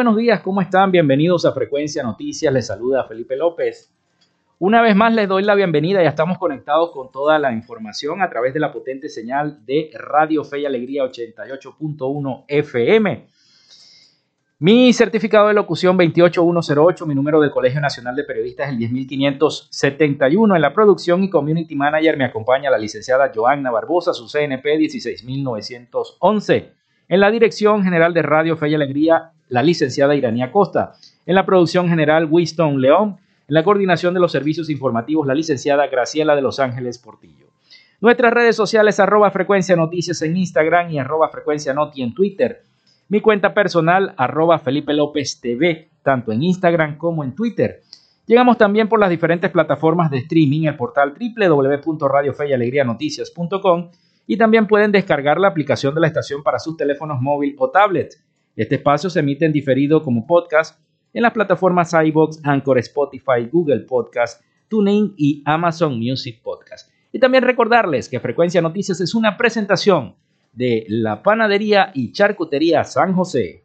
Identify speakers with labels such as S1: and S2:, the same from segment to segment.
S1: Buenos días, ¿cómo están? Bienvenidos a Frecuencia Noticias, les saluda Felipe López. Una vez más les doy la bienvenida, ya estamos conectados con toda la información a través de la potente señal de Radio Fe y Alegría 88.1 FM. Mi certificado de locución 28108, mi número del Colegio Nacional de Periodistas es el 10571. En la producción y community manager me acompaña la licenciada Joanna Barbosa, su CNP 16911. En la dirección general de Radio Fe y Alegría, la licenciada Iranía Costa. En la producción general, Winston León. En la coordinación de los servicios informativos, la licenciada Graciela de Los Ángeles Portillo. Nuestras redes sociales, arroba frecuencia noticias en Instagram y arroba frecuencia noti en Twitter. Mi cuenta personal, arroba Felipe López TV, tanto en Instagram como en Twitter. Llegamos también por las diferentes plataformas de streaming, el portal www.radiofeyalegrianoticias.com y también pueden descargar la aplicación de la estación para sus teléfonos móvil o tablet. Este espacio se emite en diferido como podcast en las plataformas iBox, Anchor, Spotify, Google Podcast, TuneIn y Amazon Music Podcast. Y también recordarles que Frecuencia Noticias es una presentación de la Panadería y Charcutería San José.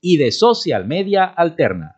S1: y de Social Media Alterna.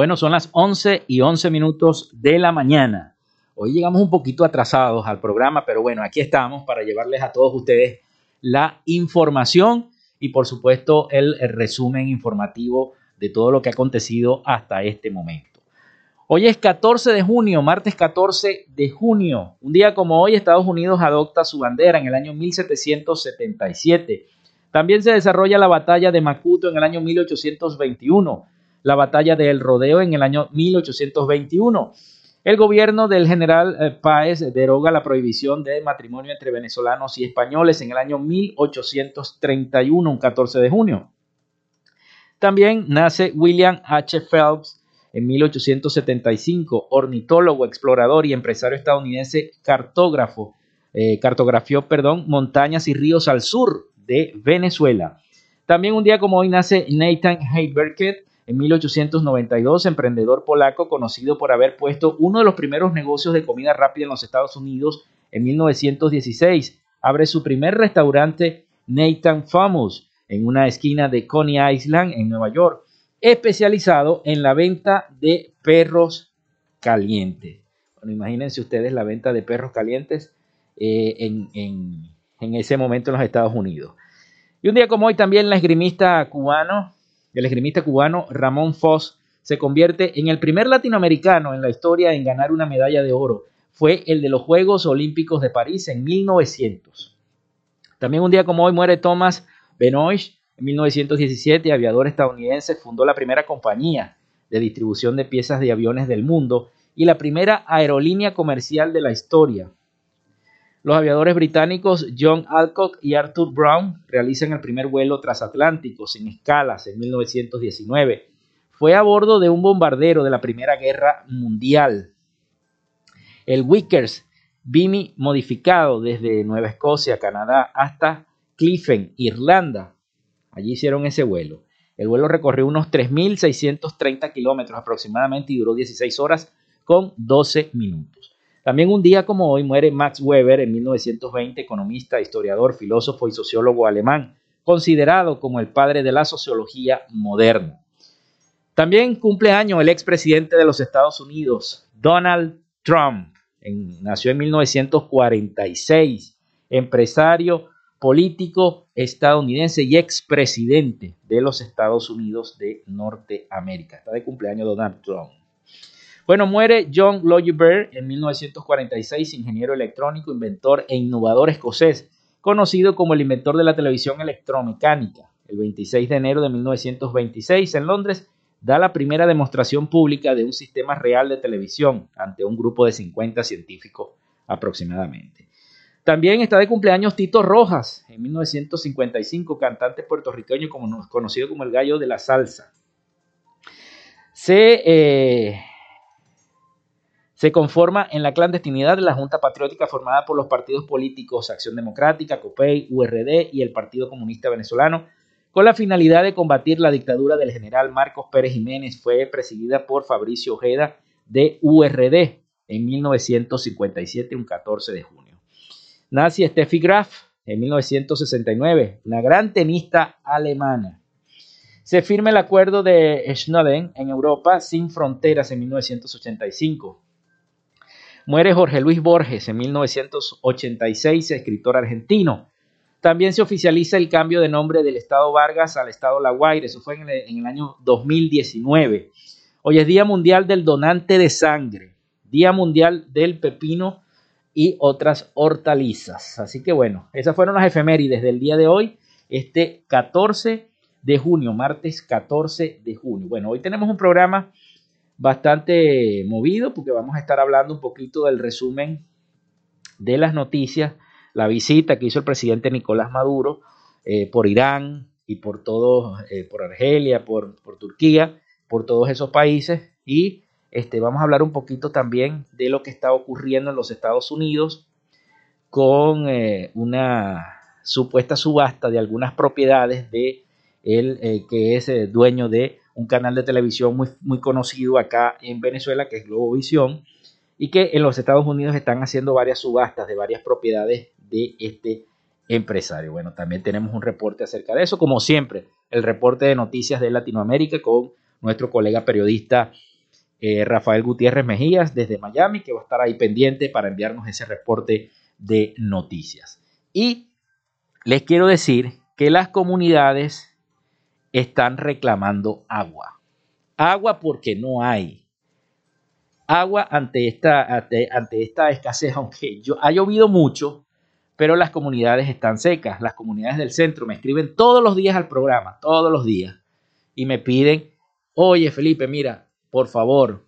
S1: Bueno, son las 11 y 11 minutos de la mañana. Hoy llegamos un poquito atrasados al programa, pero bueno, aquí estamos para llevarles a todos ustedes la información y por supuesto el, resumen informativo de todo lo que ha acontecido hasta este momento. Hoy es 14 de junio, martes 14 de junio. Un día como hoy, Estados Unidos adopta su bandera en el año 1777. También se desarrolla la batalla de Macuto en el año 1821, la batalla de El Rodeo en el año 1821. El gobierno del general eh, Páez deroga la prohibición de matrimonio entre venezolanos y españoles en el año 1831, un 14 de junio. También nace William H. Phelps, en 1875, ornitólogo, explorador y empresario estadounidense, cartógrafo, eh, cartografió, perdón, montañas y ríos al sur de Venezuela. También un día como hoy nace Nathan Heiberket, en 1892, emprendedor polaco conocido por haber puesto uno de los primeros negocios de comida rápida en los Estados Unidos en 1916. Abre su primer restaurante Nathan Famous en una esquina de Coney Island en Nueva York especializado en la venta de perros calientes. Bueno, imagínense ustedes la venta de perros calientes eh, en, ese momento en los Estados Unidos. Y un día como hoy también la esgrimista cubano, el esgrimista cubano Ramón Foss se convierte en el primer latinoamericano en la historia en ganar una medalla de oro. Fue el de los Juegos Olímpicos de París en 1900. También un día como hoy muere Thomas Benoist, en 1917, aviador estadounidense fundó la primera compañía de distribución de piezas de aviones del mundo y la primera aerolínea comercial de la historia. Los aviadores británicos John Alcock y Arthur Brown realizan el primer vuelo transatlántico sin escalas en 1919. Fue a bordo de un bombardero de la Primera Guerra Mundial. El Wickers, Bimi modificado desde Nueva Escocia, Canadá, hasta Cliffen, Irlanda, Allí hicieron ese vuelo. El vuelo recorrió unos 3.630 kilómetros aproximadamente y duró 16 horas con 12 minutos. También un día como hoy muere Max Weber en 1920, economista, historiador, filósofo y sociólogo alemán, considerado como el padre de la sociología moderna. También cumple año el expresidente de los Estados Unidos, Donald Trump. nació en 1946, empresario, político estadounidense y expresidente de los Estados Unidos de Norteamérica. Está de cumpleaños Donald Trump. Bueno, muere John Logie en 1946, ingeniero electrónico, inventor e innovador escocés, conocido como el inventor de la televisión electromecánica. El 26 de enero de 1926 en Londres da la primera demostración pública de un sistema real de televisión ante un grupo de 50 científicos aproximadamente. También está de cumpleaños Tito Rojas, en 1955, cantante puertorriqueño conocido como el gallo de la salsa. Se, eh, se conforma en la clandestinidad de la Junta Patriótica formada por los partidos políticos Acción Democrática, COPEI, URD y el Partido Comunista Venezolano, con la finalidad de combatir la dictadura del general Marcos Pérez Jiménez. Fue presidida por Fabricio Ojeda de URD en 1957, un 14 de junio. Nace Steffi Graf en 1969, una gran tenista alemana. Se firma el acuerdo de Schnöden en Europa sin fronteras en 1985. Muere Jorge Luis Borges en 1986, escritor argentino. También se oficializa el cambio de nombre del Estado Vargas al Estado La Guaira, eso fue en el, en el año 2019. Hoy es Día Mundial del Donante de Sangre, Día Mundial del Pepino y otras hortalizas. Así que bueno, esas fueron las efemérides del día de hoy, este 14 de junio, martes 14 de junio. Bueno, hoy tenemos un programa bastante movido porque vamos a estar hablando un poquito del resumen de las noticias, la visita que hizo el presidente Nicolás Maduro eh, por Irán y por todo, eh, por Argelia, por, Turquía, por todos esos países. Y este, vamos a hablar un poquito también de lo que está ocurriendo en los Estados Unidos con eh, una supuesta subasta de algunas propiedades de eh, que es dueño de un canal de televisión muy, muy conocido acá en Venezuela, que es Globovisión, y que en los Estados Unidos están haciendo varias subastas de varias propiedades de este empresario. Bueno, también tenemos un reporte acerca de eso, como siempre, el reporte de noticias de Latinoamérica con nuestro colega periodista eh, Rafael Gutiérrez Mejías desde Miami, que va a estar ahí pendiente para enviarnos ese reporte de noticias. Y les quiero decir que las comunidades están reclamando agua. Agua porque no hay. Agua ante esta, ante, esta escasez, aunque yo, ha llovido mucho, pero las comunidades están secas. Las comunidades del centro me escriben todos los días al programa, todos los días, y me piden, oye Felipe, mira, por favor,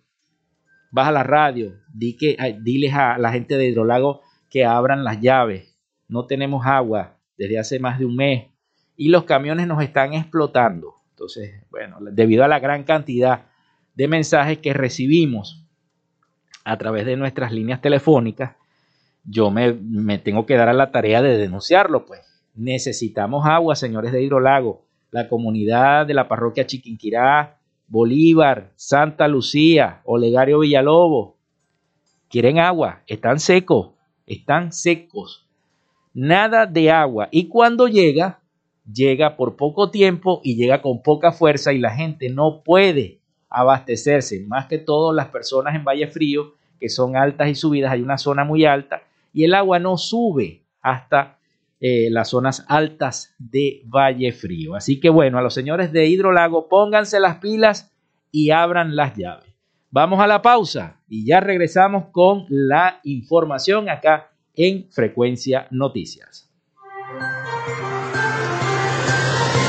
S1: baja la radio, di que, diles a la gente de Hidrolago que abran las llaves. No tenemos agua desde hace más de un mes y los camiones nos están explotando. Entonces, bueno, debido a la gran cantidad de mensajes que recibimos a través de nuestras líneas telefónicas, yo me, tengo que dar a la tarea de denunciarlo, pues. Necesitamos agua, señores de Hidrolago. La comunidad de la parroquia Chiquinquirá, Bolívar, Santa Lucía, Olegario Villalobos, quieren agua, están secos, están secos. Nada de agua. Y cuando llega, llega por poco tiempo y llega con poca fuerza y la gente no puede abastecerse. Más que todo las personas en Valle Frío, que son altas y subidas, hay una zona muy alta y el agua no sube hasta eh, las zonas altas de Valle Frío. Así que bueno, a los señores de Hidrolago, pónganse las pilas y abran las llaves. Vamos a la pausa y ya regresamos con la información acá en Frecuencia Noticias.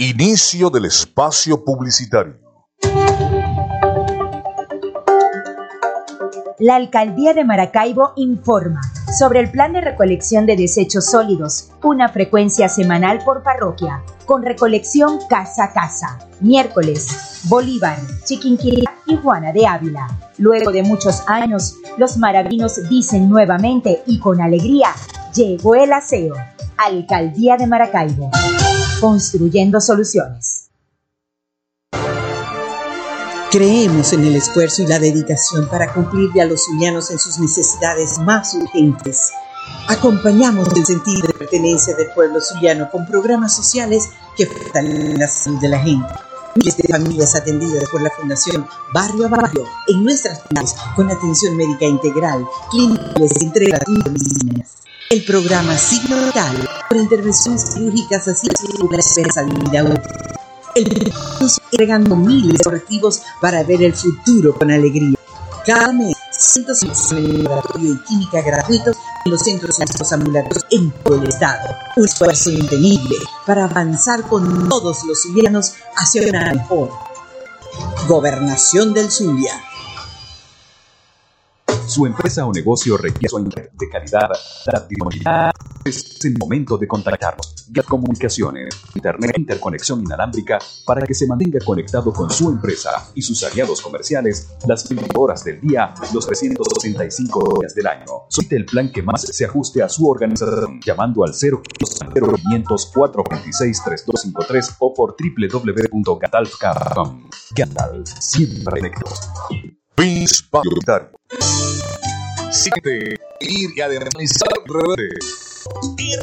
S2: Inicio del espacio publicitario.
S3: La Alcaldía de Maracaibo informa sobre el plan de recolección de desechos sólidos, una frecuencia semanal por parroquia, con recolección casa a casa. Miércoles, Bolívar, Chiquinquirá y Juana de Ávila. Luego de muchos años, los maravinos dicen nuevamente y con alegría, llegó el aseo. Alcaldía de Maracaibo. Construyendo soluciones.
S4: Creemos en el esfuerzo y la dedicación para cumplirle a los zulianos en sus necesidades más urgentes. Acompañamos el sentido de pertenencia del pueblo zuliano con programas sociales que fortalecen la salud de la gente. Miles de familias atendidas por la Fundación Barrio a Barrio en nuestras ciudades con atención médica integral, clínicas y entrega de medicinas. El programa Signo Local por intervenciones quirúrgicas así como la esperanza de vida útil. El entregando miles de correctivos para ver el futuro con alegría. Cada mes, cientos de laboratorio y química gratuitos en los centros médicos ambulatorios en todo el estado. Un esfuerzo intenible para avanzar con todos los zulianos hacia una mejor. Gobernación del Zulia.
S5: Su empresa o negocio requiere de calidad, Es el momento de contactarnos. Vía comunicaciones, internet, interconexión inalámbrica para que se mantenga conectado con su empresa y sus aliados comerciales las 24 horas del día, los 365 días del año. Solicite el plan que más se ajuste a su organización llamando al 0500 426 3253 o por www.gatalf.com. Gatalf, siempre conectados.
S2: Pins Siente, ir y analizar redes. Y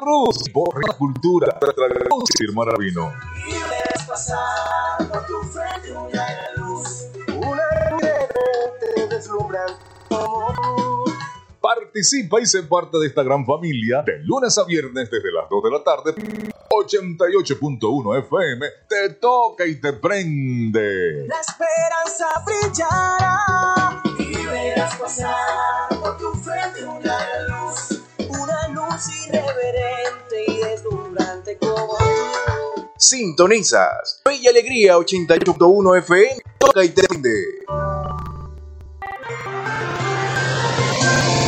S2: Rus, por la cultura, firmar a vino. Y ves pasar por tu frente una luz, una te deslumbran como Participa y sé parte de esta gran familia de lunes a viernes desde las 2 de la tarde. 88.1 FM te toca y te prende.
S6: La esperanza brillará y verás pasar por tu frente una luz, una luz irreverente y deslumbrante como tú.
S7: Sintonizas. Bella Alegría 88.1 FM toca y te prende.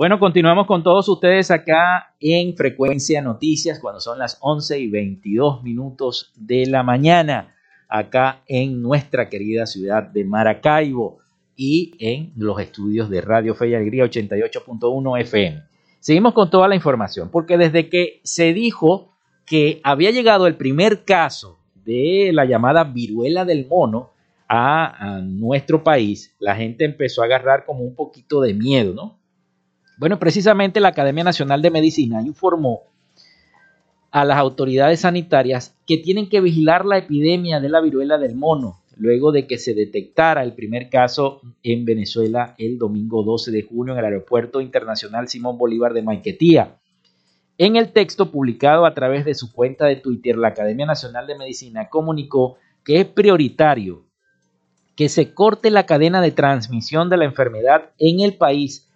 S1: Bueno, continuamos con todos ustedes acá en Frecuencia Noticias cuando son las 11 y 22 minutos de la mañana, acá en nuestra querida ciudad de Maracaibo y en los estudios de Radio Fe y Alegría 88.1 FM. Seguimos con toda la información, porque desde que se dijo que había llegado el primer caso de la llamada viruela del mono a, a nuestro país, la gente empezó a agarrar como un poquito de miedo, ¿no? Bueno, precisamente la Academia Nacional de Medicina informó a las autoridades sanitarias que tienen que vigilar la epidemia de la viruela del mono, luego de que se detectara el primer caso en Venezuela el domingo 12 de junio en el Aeropuerto Internacional Simón Bolívar de Maiquetía. En el texto publicado a través de su cuenta de Twitter, la Academia Nacional de Medicina comunicó que es prioritario que se corte la cadena de transmisión de la enfermedad en el país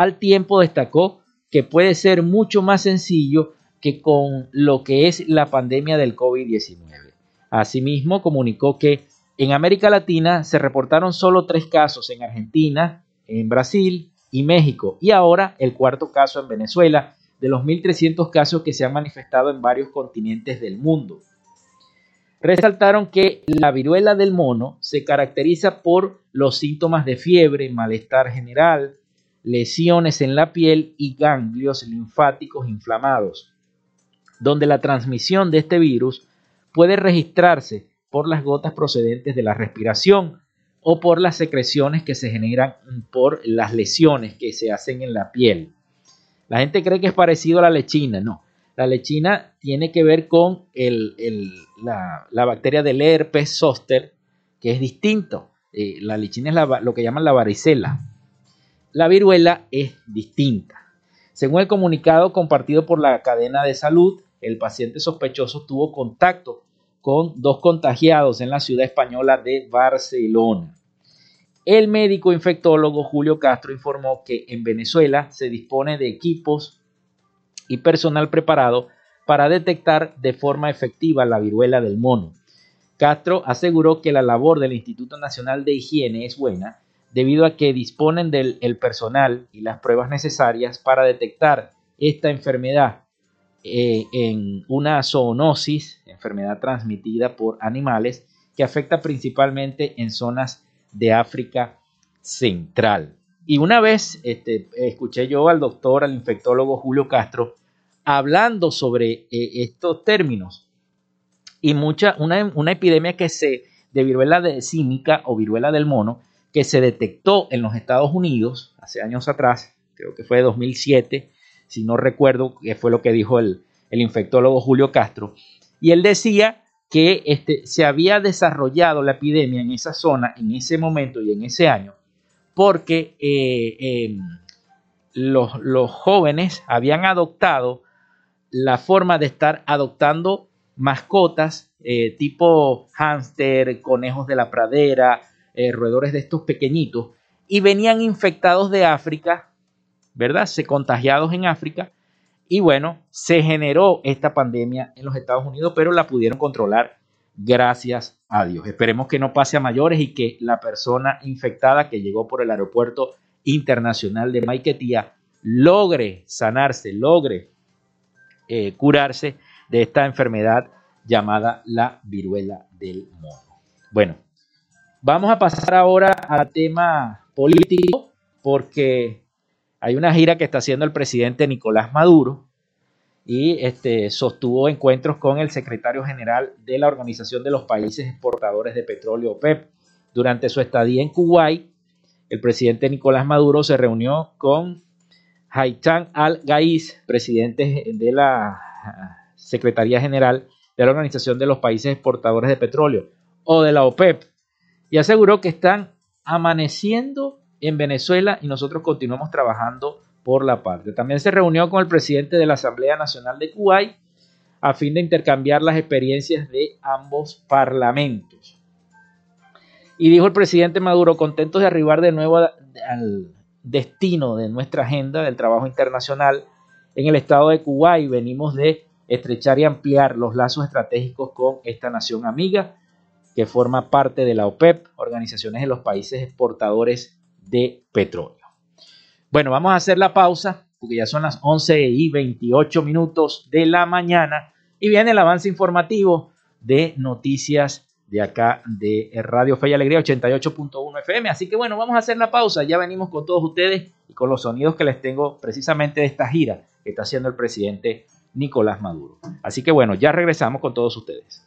S1: al tiempo destacó que puede ser mucho más sencillo que con lo que es la pandemia del COVID-19. Asimismo, comunicó que en América Latina se reportaron solo tres casos en Argentina, en Brasil y México, y ahora el cuarto caso en Venezuela, de los 1.300 casos que se han manifestado en varios continentes del mundo. Resaltaron que la viruela del mono se caracteriza por los síntomas de fiebre, malestar general, lesiones en la piel y ganglios linfáticos inflamados, donde la transmisión de este virus puede registrarse por las gotas procedentes de la respiración o por las secreciones que se generan por las lesiones que se hacen en la piel. La gente cree que es parecido a la lechina, no. La lechina tiene que ver con la, bacteria del herpes zoster, que es distinto. Eh, la lechina es lo que llaman la varicela. La viruela es distinta. Según el comunicado compartido por la cadena de salud, el paciente sospechoso tuvo contacto con dos contagiados en la ciudad española de Barcelona. El médico infectólogo Julio Castro informó que en Venezuela se dispone de equipos y personal preparado para detectar de forma efectiva la viruela del mono. Castro aseguró que la labor del Instituto Nacional de Higiene es buena debido a que disponen del personal y las pruebas necesarias para detectar esta enfermedad eh, en una zoonosis, enfermedad transmitida por animales, que afecta principalmente en zonas de África Central. Y una vez este, escuché yo al doctor, al infectólogo Julio Castro, hablando sobre eh, estos términos y mucha, una, una, epidemia que se, de viruela de cínica o viruela del mono, que se detectó en los Estados Unidos hace años atrás, creo que fue 2007, si no recuerdo qué fue lo que dijo el, infectólogo Julio Castro, y él decía que este, se había desarrollado la epidemia en esa zona, en ese momento y en ese año, porque eh, em, los, los jóvenes habían adoptado la forma de estar adoptando mascotas eh, tipo hámster, conejos de la pradera, eh, roedores de estos pequeñitos, y venían infectados de África, ¿verdad? Se contagiados en África, y bueno, se generó esta pandemia en los Estados Unidos, pero la pudieron controlar gracias a Dios. Esperemos que no pase a mayores y que la persona infectada que llegó por el aeropuerto internacional de Maiquetía logre sanarse, logre eh, curarse de esta enfermedad llamada la viruela del mono. Bueno, Vamos a pasar ahora al tema político porque hay una gira que está haciendo el presidente Nicolás Maduro y este, sostuvo encuentros con el secretario general de la Organización de los Países Exportadores de Petróleo, OPEP. Durante su estadía en Kuwait, el presidente Nicolás Maduro se reunió con Haitham al-Gaiz, presidente de la Secretaría General de la Organización de los Países Exportadores de Petróleo, o de la OPEP, y aseguró que están amaneciendo en Venezuela y nosotros continuamos trabajando por la parte. También se reunió con el presidente de la Asamblea Nacional de Kuwait a fin de intercambiar las experiencias de ambos parlamentos. Y dijo el presidente Maduro, contentos de arribar de nuevo al destino de nuestra agenda del trabajo internacional en el estado de Kuwait, venimos de estrechar y ampliar los lazos estratégicos con esta nación amiga que forma parte de la OPEP, Organizaciones de los Países Exportadores de Petróleo. Bueno, vamos a hacer la pausa porque ya son las 11 y 28 minutos de la mañana y viene el avance informativo de noticias de acá de Radio Fe y Alegría 88.1 FM. Así que bueno, vamos a hacer la pausa. Ya venimos con todos ustedes y con los sonidos que les tengo precisamente de esta gira que está haciendo el presidente Nicolás Maduro. Así que bueno, ya regresamos con todos ustedes.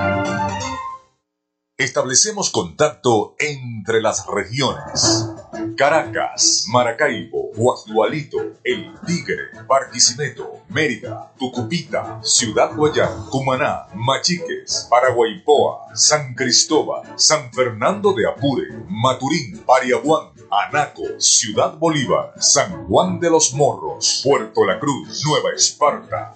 S2: Establecemos contacto entre las regiones. Caracas, Maracaibo, Guasdualito, El Tigre, Barquisimeto, Mérida, Tucupita, Ciudad Guayán, Cumaná, Machiques, Paraguaypoa, San Cristóbal, San Fernando de Apure, Maturín, Pariaguán, Anaco, Ciudad Bolívar, San Juan de los Morros, Puerto La Cruz, Nueva Esparta.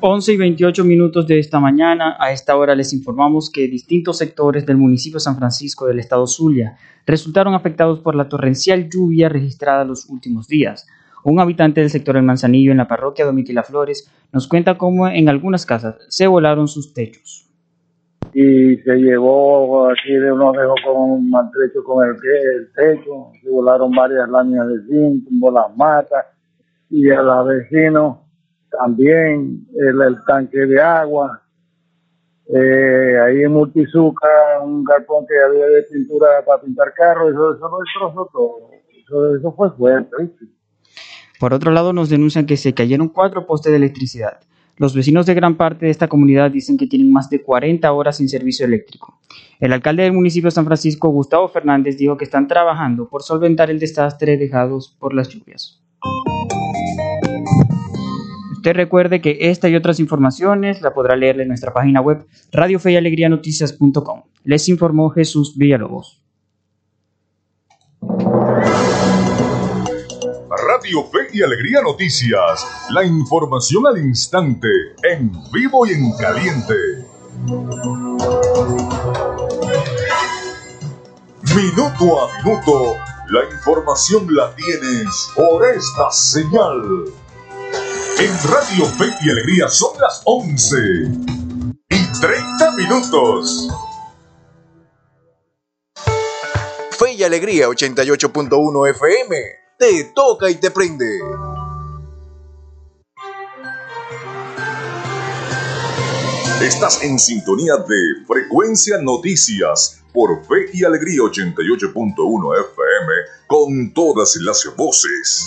S8: 11 y 28 minutos de esta mañana. A esta hora les informamos que distintos sectores del municipio San Francisco del estado Zulia resultaron afectados por la torrencial lluvia registrada los últimos días. Un habitante del sector El Manzanillo en la parroquia Domitila Flores nos cuenta cómo en algunas casas se volaron sus techos.
S9: Y se llevó así de unos dejó con maltrecho con el, el techo, se volaron varias láminas de zinc, tumbó las matas y a los vecinos también el, tanque de agua. Eh, ahí en Multizuca, un galpón que había de pintura para pintar carros, eso, eso lo destrozó todo. Eso, eso fue fuerte. ¿viste?
S8: Por otro lado, nos denuncian que se cayeron cuatro postes de electricidad. Los vecinos de gran parte de esta comunidad dicen que tienen más de 40 horas sin servicio eléctrico. El alcalde del municipio de San Francisco, Gustavo Fernández, dijo que están trabajando por solventar el desastre dejados por las lluvias. Recuerde que esta y otras informaciones la podrá leer en nuestra página web radiofeyalegrianoticias.com. Les informó Jesús Villalobos.
S2: Radio Fe y Alegría Noticias, la información al instante, en vivo y en caliente. Minuto a minuto, la información la tienes por esta señal. En Radio Fe y Alegría son las 11 y 30 minutos.
S7: Fe y Alegría 88.1 FM. Te toca y te prende.
S2: Estás en sintonía de Frecuencia Noticias por Fe y Alegría 88.1 FM con todas las voces.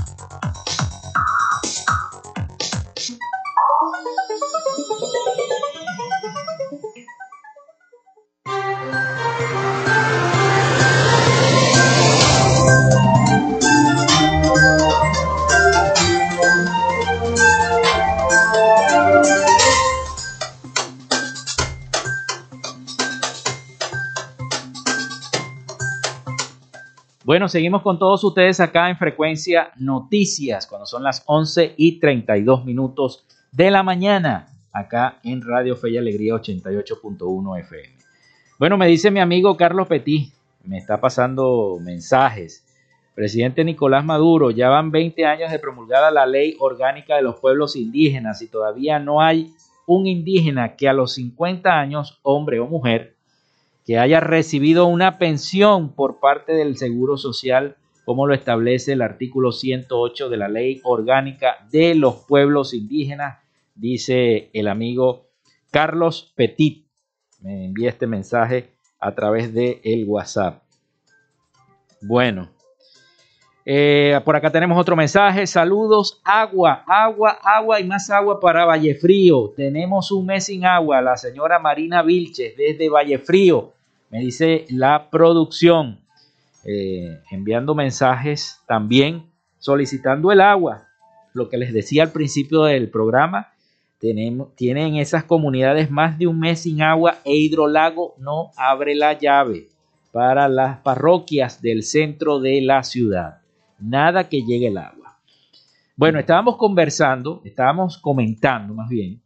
S1: Bueno, seguimos con todos ustedes acá en Frecuencia Noticias, cuando son las 11 y 32 minutos de la mañana, acá en Radio Fe y Alegría 88.1 FM. Bueno, me dice mi amigo Carlos Petit, me está pasando mensajes. Presidente Nicolás Maduro, ya van 20 años de promulgada la ley orgánica de los pueblos indígenas y todavía no hay un indígena que a los 50 años, hombre o mujer, que haya recibido una pensión por parte del Seguro Social, como lo establece el artículo 108 de la Ley Orgánica de los Pueblos Indígenas, dice el amigo Carlos Petit. Me envía este mensaje a través de el WhatsApp. Bueno, eh, por acá tenemos otro mensaje. Saludos, agua, agua, agua y más agua para Vallefrío. Tenemos un mes sin agua. La señora Marina Vilches desde Vallefrío. Me dice la producción. Eh, enviando mensajes también solicitando el agua. Lo que les decía al principio del programa. Tienen esas comunidades más de un mes sin agua e Hidrolago no abre la llave para las parroquias del centro de la ciudad nada que llegue el agua. Bueno, estábamos conversando, estábamos comentando más bien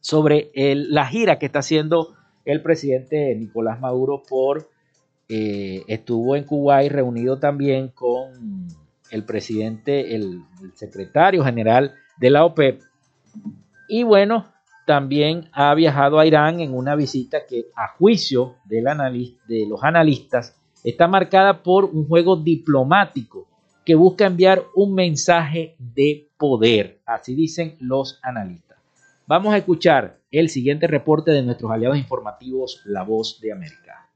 S1: sobre la gira que está haciendo el presidente Nicolás Maduro por, eh, estuvo en y reunido también con el presidente, el, secretario general de la OPEP. Y bueno, también ha viajado a Irán en una visita que a juicio de los analistas está marcada por un juego diplomático que busca enviar un mensaje de poder, así dicen los analistas. Vamos a escuchar el siguiente reporte de nuestros aliados informativos, La Voz de América.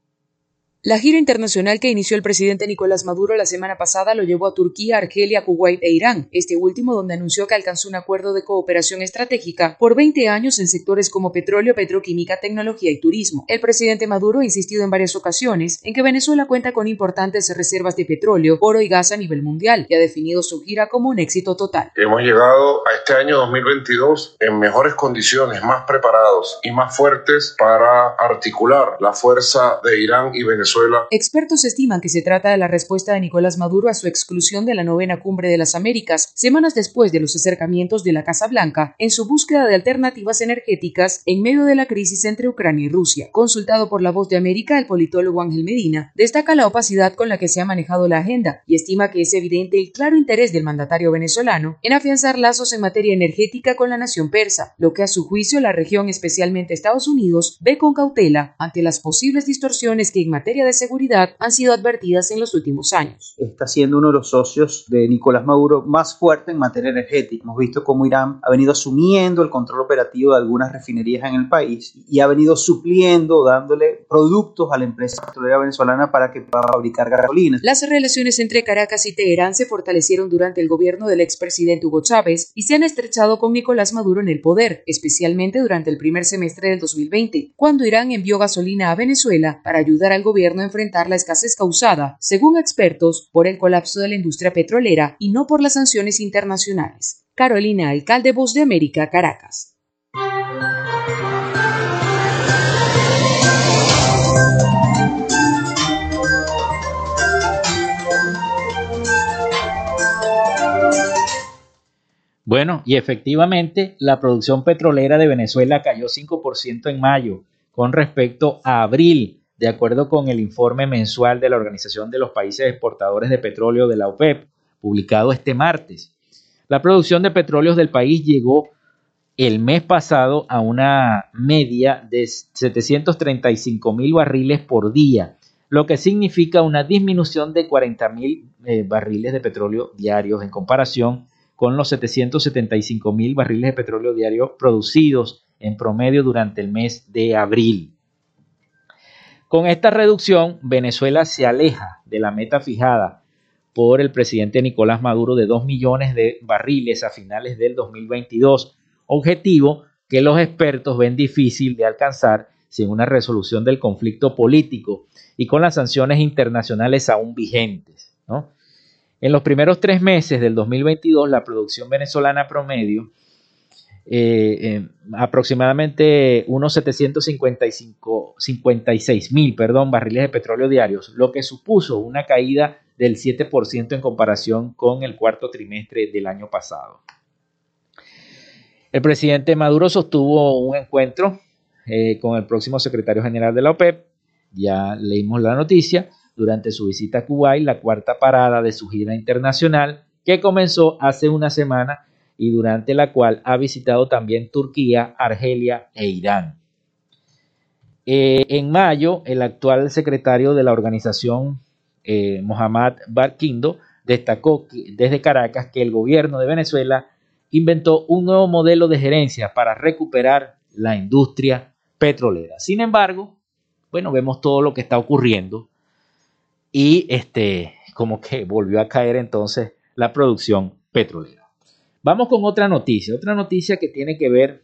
S10: La gira internacional que inició el presidente Nicolás Maduro la semana pasada lo llevó a Turquía, Argelia, Kuwait e Irán, este último donde anunció que alcanzó un acuerdo de cooperación estratégica por 20 años en sectores como petróleo, petroquímica, tecnología y turismo. El presidente Maduro ha insistido en varias ocasiones en que Venezuela cuenta con importantes reservas de petróleo, oro y gas a nivel mundial y ha definido su gira como un éxito total.
S11: Hemos llegado a este año 2022 en mejores condiciones, más preparados y más fuertes para articular la fuerza de Irán y Venezuela
S10: Expertos estiman que se trata de la respuesta de Nicolás Maduro a su exclusión de la novena cumbre de las Américas, semanas después de los acercamientos de la Casa Blanca en su búsqueda de alternativas energéticas en medio de la crisis entre Ucrania y Rusia. Consultado por La Voz de América, el politólogo Ángel Medina destaca la opacidad con la que se ha manejado la agenda y estima que es evidente el claro interés del mandatario venezolano en afianzar lazos en materia energética con la nación persa, lo que a su juicio la región, especialmente Estados Unidos, ve con cautela ante las posibles distorsiones que en materia de seguridad han sido advertidas en los últimos años.
S12: Está siendo uno de los socios de Nicolás Maduro más fuerte en materia energética. Hemos visto cómo Irán ha venido asumiendo el control operativo de algunas refinerías en el país y ha venido supliendo, dándole productos a la empresa petrolera venezolana para que pueda fabricar gasolina.
S10: Las relaciones entre Caracas y Teherán se fortalecieron durante el gobierno del expresidente Hugo Chávez y se han estrechado con Nicolás Maduro en el poder, especialmente durante el primer semestre del 2020, cuando Irán envió gasolina a Venezuela para ayudar al gobierno enfrentar la escasez causada, según expertos, por el colapso de la industria petrolera y no por las sanciones internacionales. Carolina Alcalde, Voz de América, Caracas.
S1: Bueno, y efectivamente la producción petrolera de Venezuela cayó 5% en mayo con respecto a abril, de acuerdo con el informe mensual de la Organización de los Países Exportadores de Petróleo de la OPEP, publicado este martes. La producción de petróleos del país llegó el mes pasado a una media de 735 mil barriles por día, lo que significa una disminución de 40 mil eh, barriles de petróleo diarios en comparación con los 775 mil barriles de petróleo diarios producidos en promedio durante el mes de abril. Con esta reducción, Venezuela se aleja de la meta fijada por el presidente Nicolás Maduro de 2 millones de barriles a finales del 2022, objetivo que los expertos ven difícil de alcanzar sin una resolución del conflicto político y con las sanciones internacionales aún vigentes. En los primeros tres meses del 2022, la producción venezolana promedio eh, aproximadamente unos 756 mil perdón, barriles de petróleo diarios, lo que supuso una caída del 7% en comparación con el cuarto trimestre del año pasado. El presidente Maduro sostuvo un encuentro eh, con el próximo secretario general de la OPEP, ya leímos la noticia, durante su visita a Kuwait, la cuarta parada de su gira internacional, que comenzó hace una semana y durante la cual ha visitado también Turquía, Argelia e Irán. Eh, en mayo, el actual secretario de la organización, eh, Mohammad Barquindo, destacó desde Caracas que el gobierno de Venezuela inventó un nuevo modelo de gerencia para recuperar la industria petrolera. Sin embargo, bueno, vemos todo lo que está ocurriendo y este, como que volvió a caer entonces la producción petrolera. Vamos con otra noticia, otra noticia que tiene que ver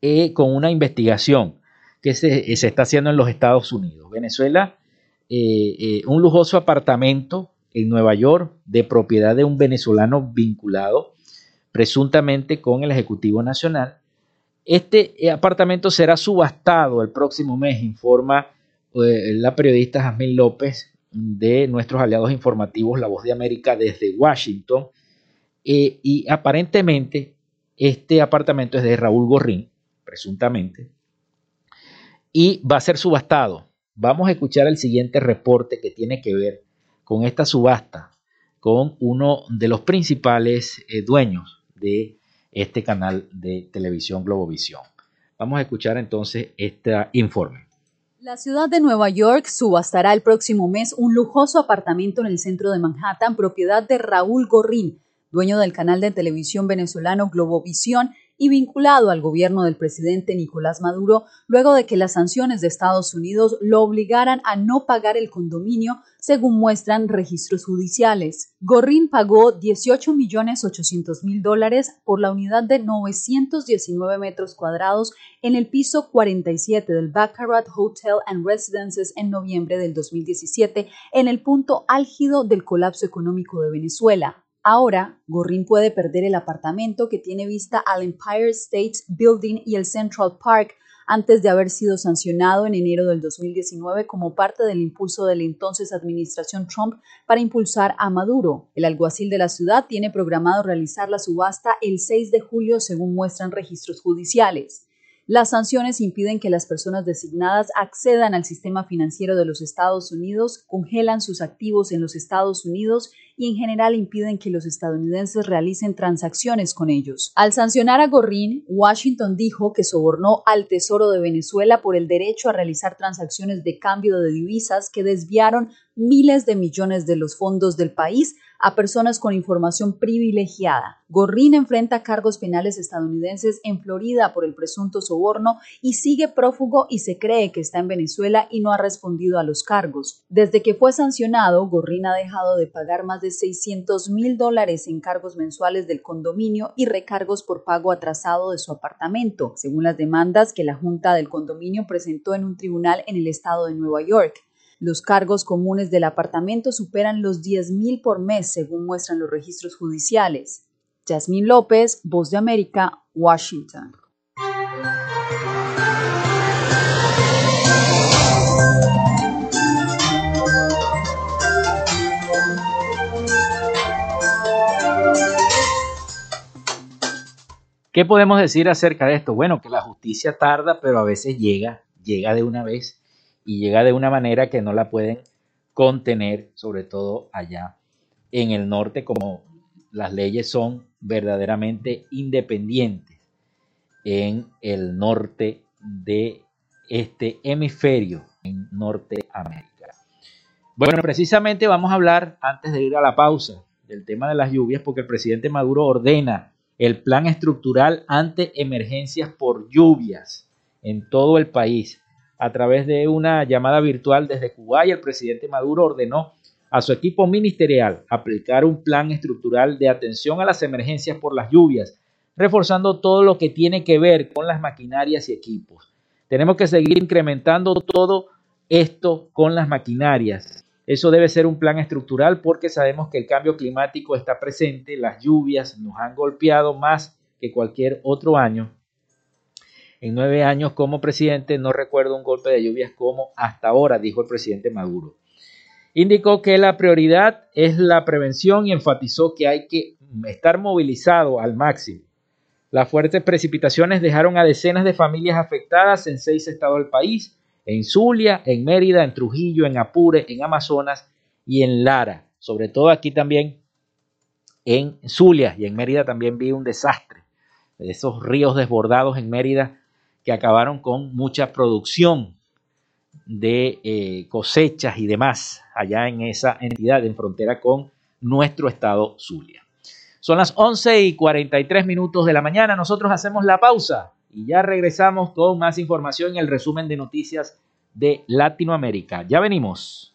S1: eh, con una investigación que se, está haciendo en los Estados Unidos. Venezuela, eh, eh, un lujoso apartamento en Nueva York de propiedad de un venezolano vinculado presuntamente con el Ejecutivo Nacional. Este apartamento será subastado el próximo mes, informa la periodista Jasmine López de nuestros aliados informativos La Voz de América desde Washington eh, y aparentemente este apartamento es de Raúl Gorrín, presuntamente, y va a ser subastado. Vamos a escuchar el siguiente reporte que tiene que ver con esta subasta, con uno de los principales eh, dueños de este canal de televisión Globovisión. Vamos a escuchar entonces este informe.
S13: La ciudad de Nueva York subastará el próximo mes un lujoso apartamento en el centro de Manhattan, propiedad de Raúl Gorrín, dueño del canal de televisión venezolano Globovisión y vinculado al gobierno del presidente Nicolás Maduro luego de que las sanciones de Estados Unidos lo obligaran a no pagar el condominio, según muestran registros judiciales. Gorrín pagó 18 millones 800 mil dólares por la unidad de 919 metros cuadrados en el piso 47 del Baccarat Hotel and Residences en noviembre del 2017, en el punto álgido del colapso económico de Venezuela. Ahora, Gorrin puede perder el apartamento que tiene vista al Empire State Building y el Central Park antes de haber sido sancionado en enero del 2019 como parte del impulso de la entonces administración Trump para impulsar a Maduro. El alguacil de la ciudad tiene programado realizar la subasta el 6 de julio según muestran registros judiciales. Las sanciones impiden que las personas designadas accedan al sistema financiero de los Estados Unidos, congelan sus activos en los Estados Unidos y en general impiden que los estadounidenses realicen transacciones con ellos. Al sancionar a Gorrin, Washington dijo que sobornó al Tesoro de Venezuela por el derecho a realizar transacciones de cambio de divisas que desviaron miles de millones de los fondos del país a personas con información privilegiada. Gorrin enfrenta cargos penales estadounidenses en Florida por el presunto soborno y sigue prófugo y se cree que está en Venezuela y no ha respondido a los cargos. Desde que fue sancionado, Gorrin ha dejado de pagar más de 600 mil dólares en cargos mensuales del condominio y recargos por pago atrasado de su apartamento, según las demandas que la Junta del Condominio presentó en un tribunal en el estado de Nueva York. Los cargos comunes del apartamento superan los 10.000 por mes, según muestran los registros judiciales. Yasmín López, Voz de América, Washington.
S1: ¿Qué podemos decir acerca de esto? Bueno, que la justicia tarda, pero a veces llega, llega de una vez y llega de una manera que no la pueden contener, sobre todo allá en el norte, como las leyes son verdaderamente independientes. en el norte de este hemisferio, en Norteamérica. Bueno, precisamente vamos a hablar, antes de ir a la pausa, del tema de las lluvias, porque el presidente Maduro ordena el plan estructural ante emergencias por lluvias en todo el país. A través de una llamada virtual desde y el presidente Maduro ordenó a su equipo ministerial aplicar un plan estructural de atención a las emergencias por las lluvias, reforzando todo lo que tiene que ver con las maquinarias y equipos. Tenemos que seguir incrementando todo esto con las maquinarias. Eso debe ser un plan estructural porque sabemos que el cambio climático está presente, las lluvias nos han golpeado más que cualquier otro año. En nueve años como presidente no recuerdo un golpe de lluvias como hasta ahora, dijo el presidente Maduro. Indicó que la prioridad es la prevención y enfatizó que hay que estar movilizado al máximo. Las fuertes precipitaciones dejaron a decenas de familias afectadas en seis estados del país, en Zulia, en Mérida, en Trujillo, en Apure, en Amazonas y en Lara. Sobre todo aquí también en Zulia y en Mérida también vi un desastre. Esos ríos desbordados en Mérida que acabaron con mucha producción de eh, cosechas y demás allá en esa entidad en frontera con nuestro estado Zulia. Son las 11 y 43 minutos de la mañana, nosotros hacemos la pausa y ya regresamos con más información en el resumen de noticias de Latinoamérica. Ya venimos.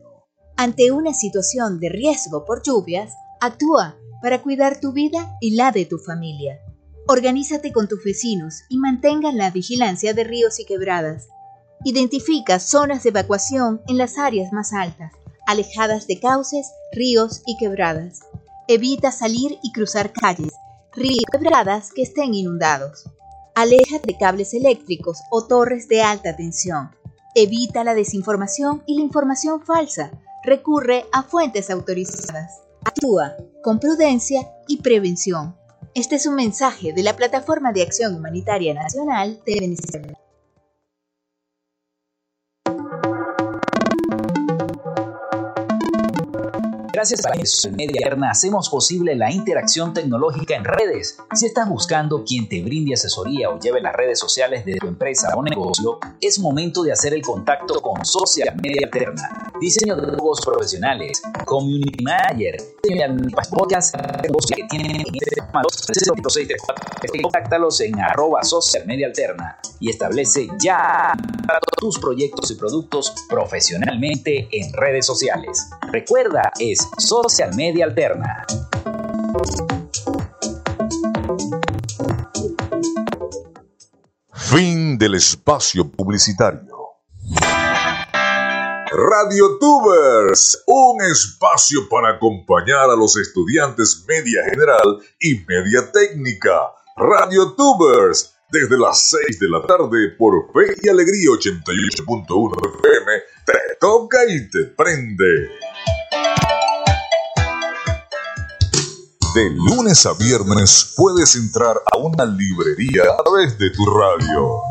S14: Ante una situación de riesgo por lluvias, actúa para cuidar tu vida y la de tu familia. Organízate con tus vecinos y mantengan la vigilancia de ríos y quebradas. Identifica zonas de evacuación en las áreas más altas, alejadas de cauces, ríos y quebradas. Evita salir y cruzar calles, ríos y quebradas que estén inundados. Aleja de cables eléctricos o torres de alta tensión. Evita la desinformación y la información falsa. Recurre a fuentes autorizadas. Actúa con prudencia y prevención. Este es un mensaje de la Plataforma de Acción Humanitaria Nacional de Venezuela.
S1: Gracias a la Media hacemos posible la interacción tecnológica en redes. Si estás buscando quien te brinde asesoría o lleve las redes sociales de tu empresa o negocio, es momento de hacer el contacto con Social Media Eterna. Diseño de logos profesionales, Community Manager, podcast que tienen Contáctalos en arroba social media alterna y establece ya tus proyectos y productos profesionalmente en redes sociales. Recuerda, es Social Media Alterna.
S2: Fin del espacio publicitario. Radio Tubers, un espacio para acompañar a los estudiantes media general y media técnica. Radio Tubers, desde las 6 de la tarde por Fe y Alegría 88.1 FM, te toca y te prende. De lunes a viernes puedes entrar a una librería a través de tu radio.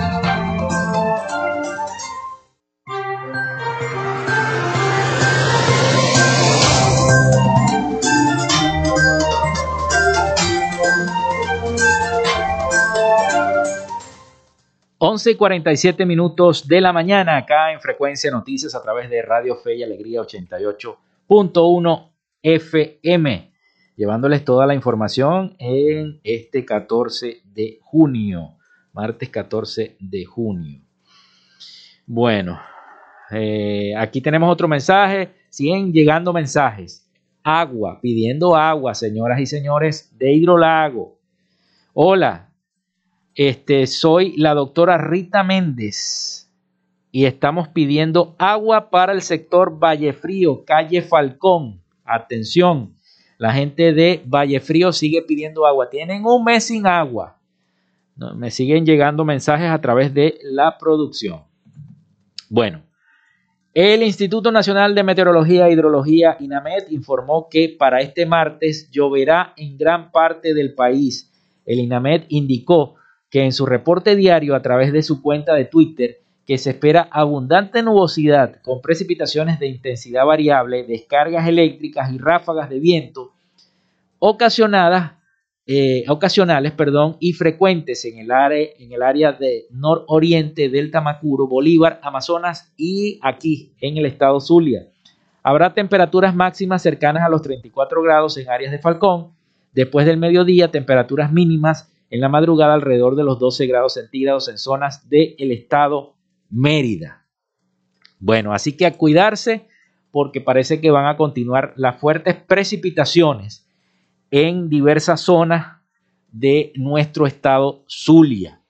S1: 11 y 47 minutos de la mañana acá en Frecuencia Noticias a través de Radio Fe y Alegría 88.1 FM, llevándoles toda la información en este 14 de junio, martes 14 de junio. Bueno, eh, aquí tenemos otro mensaje, siguen llegando mensajes. Agua, pidiendo agua, señoras y señores de Hidrolago. Hola, este, soy la doctora Rita Méndez y estamos pidiendo agua para el sector Vallefrío, calle Falcón. Atención, la gente de Vallefrío sigue pidiendo agua. Tienen un mes sin agua. me siguen llegando mensajes a través de la producción. Bueno, el Instituto Nacional de Meteorología e Hidrología, INAMED, informó que para este martes lloverá en gran parte del país. El INAMED indicó que en su reporte diario a través de su cuenta de Twitter que se espera abundante nubosidad con precipitaciones de intensidad variable, descargas eléctricas y ráfagas de viento ocasionadas, eh, ocasionales perdón, y frecuentes en el, área, en el área de nororiente del Tamacuro, Bolívar, Amazonas y aquí en el estado Zulia. Habrá temperaturas máximas cercanas a los 34 grados en áreas de Falcón. Después del mediodía, temperaturas mínimas en la madrugada alrededor de los 12 grados centígrados en zonas del estado Mérida. Bueno, así que a cuidarse porque parece que van a continuar las fuertes precipitaciones en diversas zonas de nuestro estado Zulia.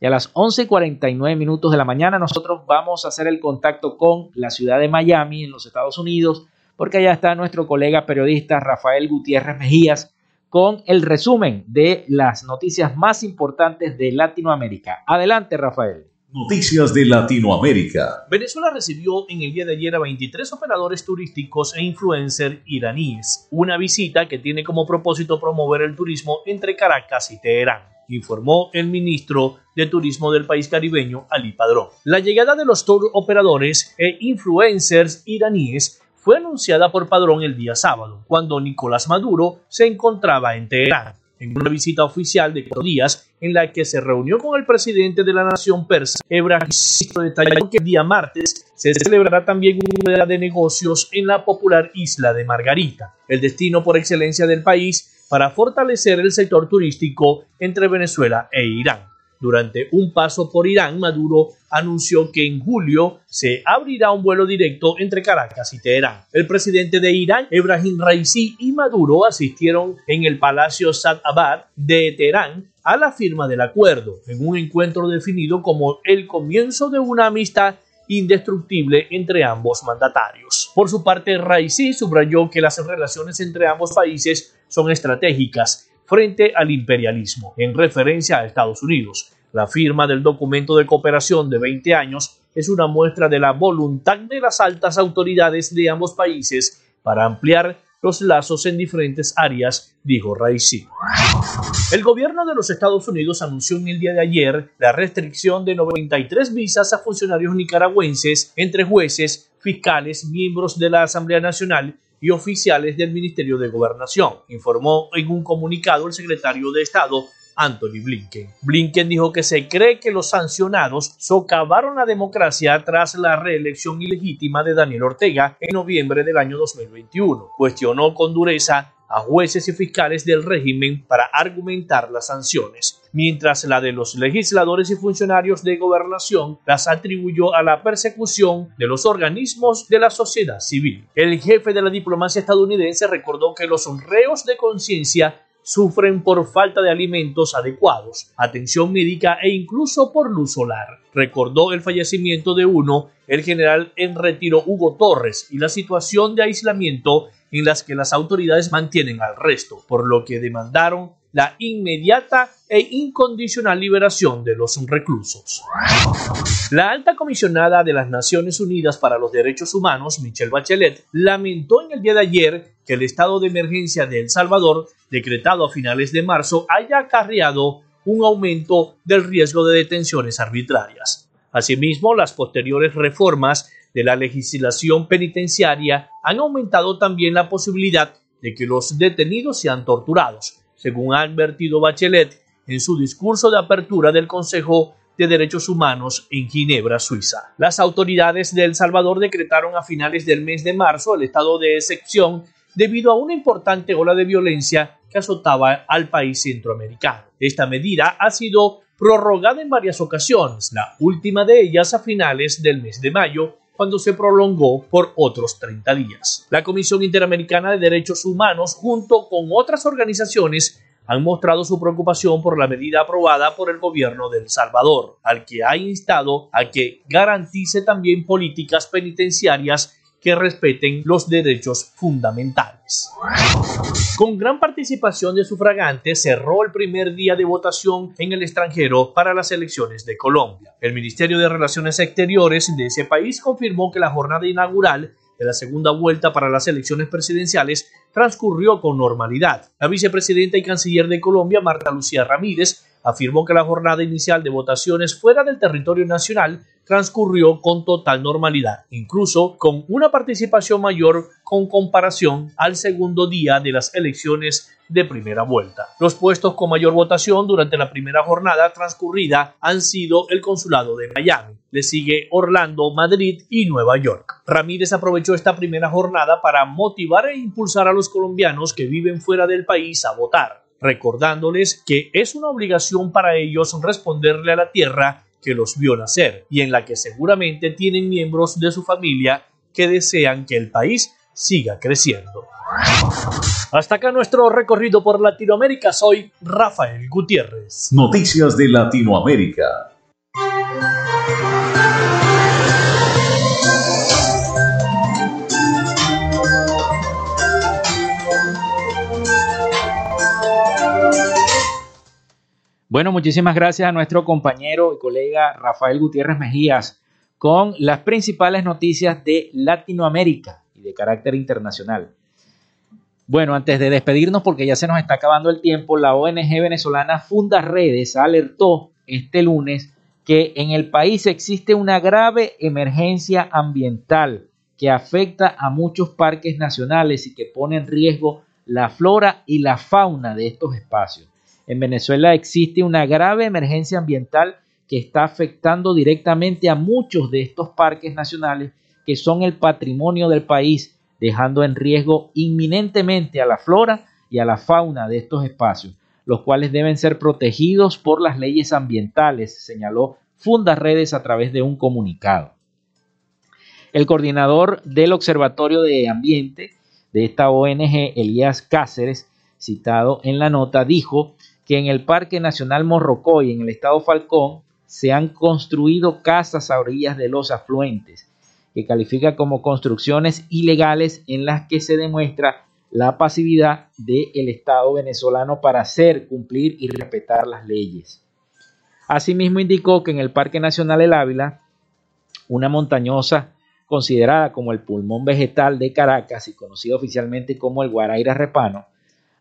S1: Y a las 11:49 minutos de la mañana nosotros vamos a hacer el contacto con la ciudad de Miami en los Estados Unidos, porque allá está nuestro colega periodista Rafael Gutiérrez Mejías, con el resumen de las noticias más importantes de Latinoamérica. Adelante, Rafael.
S2: Noticias de Latinoamérica.
S15: Venezuela recibió en el día de ayer a 23 operadores turísticos e influencers iraníes, una visita que tiene como propósito promover el turismo entre Caracas y Teherán informó el ministro de Turismo del país caribeño, Ali Padrón. La llegada de los tour operadores e influencers iraníes fue anunciada por Padrón el día sábado, cuando Nicolás Maduro se encontraba en Teherán, en una visita oficial de cuatro días en la que se reunió con el presidente de la nación persa, Ebrahim detalló que el día martes se celebrará también una de negocios en la popular isla de Margarita, el destino por excelencia del país para fortalecer el sector turístico entre Venezuela e Irán. Durante un paso por Irán, Maduro anunció que en julio se abrirá un vuelo directo entre Caracas y Teherán. El presidente de Irán, Ebrahim Raisi, y Maduro asistieron en el Palacio Sad Abad de Teherán a la firma del acuerdo, en un encuentro definido como el comienzo de una amistad indestructible entre ambos mandatarios. Por su parte, Raisi subrayó que las relaciones entre ambos países son estratégicas frente al imperialismo, en referencia a Estados Unidos. La firma del documento de cooperación de 20 años es una muestra de la voluntad de las altas autoridades de ambos países para ampliar los lazos en diferentes áreas, dijo Raisi. El gobierno de los Estados Unidos anunció en el día de ayer la restricción de 93 visas a funcionarios nicaragüenses entre jueces, fiscales, miembros de la Asamblea Nacional y oficiales del Ministerio de Gobernación, informó en un comunicado el secretario de Estado Anthony Blinken. Blinken dijo que se cree que los sancionados socavaron la democracia tras la reelección ilegítima de Daniel Ortega en noviembre del año 2021. Cuestionó con dureza a jueces y fiscales del régimen para argumentar las sanciones, mientras la de los legisladores y funcionarios de gobernación las atribuyó a la persecución de los organismos de la sociedad civil. El jefe de la diplomacia estadounidense recordó que los reos de conciencia sufren por falta de alimentos adecuados, atención médica e incluso por luz solar. Recordó el fallecimiento de uno, el general en retiro Hugo Torres, y la situación de aislamiento en las que las autoridades mantienen al resto, por lo que demandaron la inmediata e incondicional liberación de los reclusos. La alta comisionada de las Naciones Unidas para los Derechos Humanos, Michelle Bachelet, lamentó en el día de ayer que el estado de emergencia de El Salvador, decretado a finales de marzo, haya acarreado un aumento del riesgo de detenciones arbitrarias. Asimismo, las posteriores reformas de la legislación penitenciaria han aumentado también la posibilidad de que los detenidos sean torturados, según ha advertido Bachelet en su discurso de apertura del Consejo de Derechos Humanos en Ginebra, Suiza. Las autoridades de El Salvador decretaron a finales del mes de marzo el estado de excepción debido a una importante ola de violencia que azotaba al país centroamericano. Esta medida ha sido prorrogada en varias ocasiones, la última de ellas a finales del mes de mayo, cuando se prolongó por otros 30 días. La Comisión Interamericana de Derechos Humanos, junto con otras organizaciones, han mostrado su preocupación por la medida aprobada por el gobierno de El Salvador, al que ha instado a que garantice también políticas penitenciarias que respeten los derechos fundamentales. Con gran participación de sufragantes, cerró el primer día de votación en el extranjero para las elecciones de Colombia. El Ministerio de Relaciones Exteriores de ese país confirmó que la jornada inaugural de la segunda vuelta para las elecciones presidenciales transcurrió con normalidad. La vicepresidenta y canciller de Colombia, Marta Lucía Ramírez, afirmó que la jornada inicial de votaciones fuera del territorio nacional transcurrió con total normalidad, incluso con una participación mayor con comparación al segundo día de las elecciones de primera vuelta. Los puestos con mayor votación durante la primera jornada transcurrida han sido el consulado de Miami, le sigue Orlando, Madrid y Nueva York. Ramírez aprovechó esta primera jornada para motivar e impulsar a los colombianos que viven fuera del país a votar, recordándoles que es una obligación para ellos responderle a la tierra que los vio nacer y en la que seguramente tienen miembros de su familia que desean que el país siga creciendo. Hasta acá nuestro recorrido por Latinoamérica. Soy Rafael Gutiérrez.
S5: Noticias de Latinoamérica.
S1: Bueno, muchísimas gracias a nuestro compañero y colega Rafael Gutiérrez Mejías con las principales noticias de Latinoamérica y de carácter internacional. Bueno, antes de despedirnos, porque ya se nos está acabando el tiempo, la ONG venezolana Funda Redes alertó este lunes que en el país existe una grave emergencia ambiental que afecta a muchos parques nacionales y que pone en riesgo la flora y la fauna de estos espacios. En Venezuela existe una grave emergencia ambiental que está afectando directamente a muchos de estos parques nacionales que son el patrimonio del país, dejando en riesgo inminentemente a la flora y a la fauna de estos espacios, los cuales deben ser protegidos por las leyes ambientales, señaló Fundas Redes a través de un comunicado. El coordinador del Observatorio de Ambiente de esta ONG, Elías Cáceres, citado en la nota, dijo que en el Parque Nacional Morrocoy, en el estado Falcón, se han construido casas a orillas de los afluentes, que califica como construcciones ilegales en las que se demuestra la pasividad del Estado venezolano para hacer, cumplir y respetar las leyes. Asimismo indicó que en el Parque Nacional El Ávila, una montañosa considerada como el pulmón vegetal de Caracas y conocida oficialmente como el Guaraira Repano,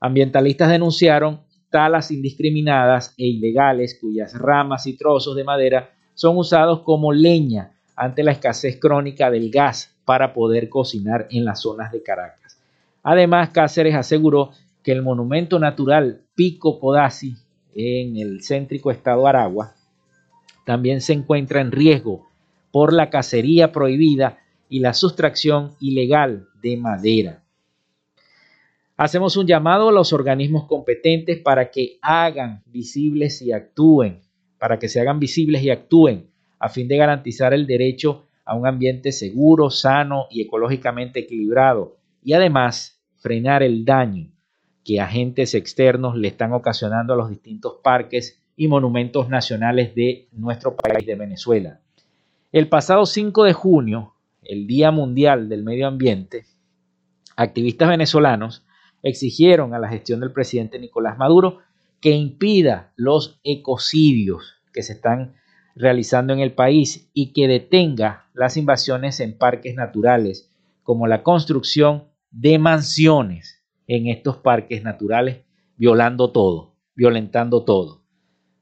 S1: ambientalistas denunciaron talas indiscriminadas e ilegales cuyas ramas y trozos de madera son usados como leña ante la escasez crónica del gas para poder cocinar en las zonas de Caracas. Además, Cáceres aseguró que el monumento natural Pico Codazzi en el céntrico estado Aragua también se encuentra en riesgo por la cacería prohibida y la sustracción ilegal de madera. Hacemos un llamado a los organismos competentes para que hagan visibles y actúen, para que se hagan visibles y actúen a fin de garantizar el derecho a un ambiente seguro, sano y ecológicamente equilibrado y además frenar el daño que agentes externos le están ocasionando a los distintos parques y monumentos nacionales de nuestro país de Venezuela. El pasado 5 de junio, el Día Mundial del Medio Ambiente, activistas venezolanos exigieron a la gestión del presidente Nicolás Maduro que impida los ecocidios que se están realizando en el país y que detenga las invasiones en parques naturales, como la construcción de mansiones en estos parques naturales, violando todo, violentando todo.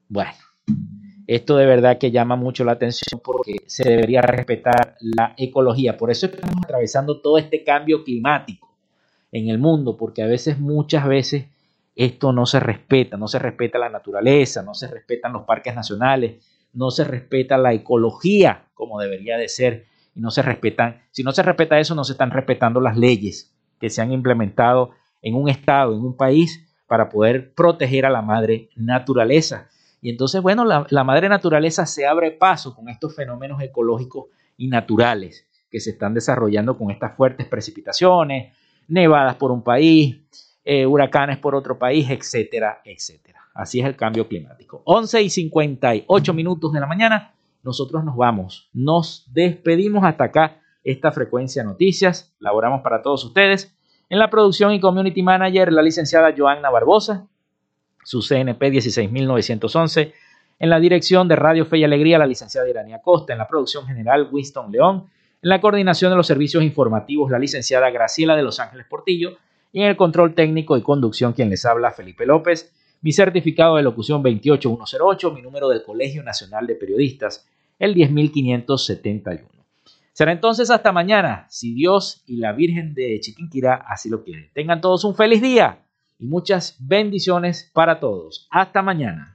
S1: Bueno, esto de verdad que llama mucho la atención porque se debería respetar la ecología. Por eso estamos atravesando todo este cambio climático en el mundo, porque a veces, muchas veces, esto no se respeta, no se respeta la naturaleza, no se respetan los parques nacionales, no se respeta la ecología como debería de ser y no se respetan, si no se respeta eso, no se están respetando las leyes que se han implementado en un estado, en un país, para poder proteger a la madre naturaleza. Y entonces, bueno, la, la madre naturaleza se abre paso con estos fenómenos ecológicos y naturales que se están desarrollando con estas fuertes precipitaciones, nevadas por un país, eh, huracanes por otro país, etcétera, etcétera. Así es el cambio climático. 11 y 58 minutos de la mañana, nosotros nos vamos, nos despedimos hasta acá esta frecuencia noticias, laboramos para todos ustedes. En la producción y community manager, la licenciada Joanna Barbosa, su CNP 16911. En la dirección de Radio Fe y Alegría, la licenciada Irania Costa. En la producción general, Winston León. En la coordinación de los servicios informativos, la licenciada Graciela de Los Ángeles Portillo. Y en el control técnico y conducción, quien les habla, Felipe López. Mi certificado de locución 28108, mi número del Colegio Nacional de Periodistas, el 10571. Será entonces hasta mañana, si Dios y la Virgen de Chiquinquirá así lo quieren. Tengan todos un feliz día y muchas bendiciones para todos. Hasta mañana.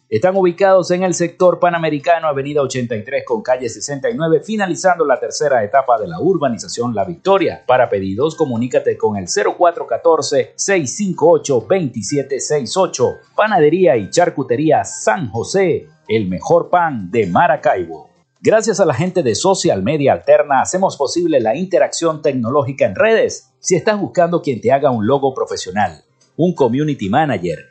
S1: Están ubicados en el sector panamericano, Avenida 83 con calle 69, finalizando la tercera etapa de la urbanización La Victoria. Para pedidos, comunícate con el 0414-658-2768. Panadería y Charcutería San José, el mejor pan de Maracaibo. Gracias a la gente de Social Media Alterna hacemos posible la interacción tecnológica en redes. Si estás buscando quien te haga un logo profesional, un community manager,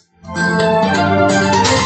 S2: Música